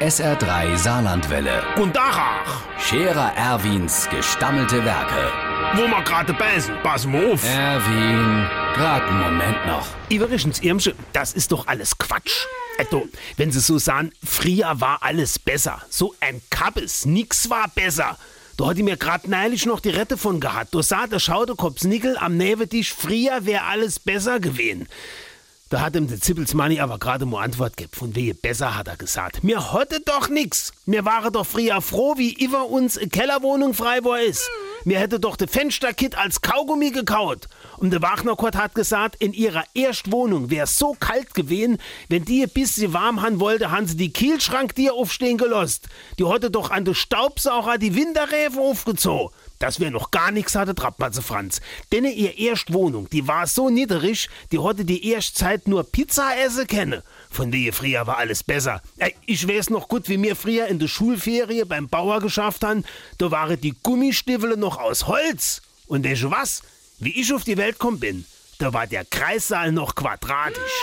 SR3 Saarlandwelle. Und Dachach, Scherer Erwins gestammelte Werke. wo wir gerade beißen, pass mal auf. Erwin, grad einen Moment noch. Übrigens, Irmsche, das ist doch alles Quatsch. Also, wenn Sie so sagen, früher war alles besser. So ein Kappes, nix war besser. Da hat ich mir grad neulich noch die Rette von gehabt. Da sah der Schauderkopf Nickel am Nebentisch, früher wär alles besser gewesen. Da hat ihm der Zippelsmanni aber gerade mal Antwort gegeben. Von wehe besser, hat er gesagt. Mir hatte doch nix. Mir waren doch früher froh, wie über uns eine Kellerwohnung frei war ist. Mir hätte doch de Fensterkit als Kaugummi gekaut. Und der Wagnerkort hat gesagt, in ihrer Erstwohnung wär so kalt gewesen, wenn die ein bisschen warm han wollte, han sie die Kielschrank dir aufstehen gelost. Die hatte doch an de Staubsauger die Winterräfe aufgezogen. Das wär noch gar nix, hatte Trappmatze Franz. Denn ihr Erstwohnung, die war so niedrig, die hatte die Erstzeit nur Pizza essen kenne. Von der früher war alles besser. Ich weiß noch gut, wie wir früher in der Schulferie beim Bauer geschafft haben. Da waren die Gummistiefel noch aus Holz. Und weißt du was? Wie ich auf die Welt gekommen bin, da war der Kreissaal noch quadratisch.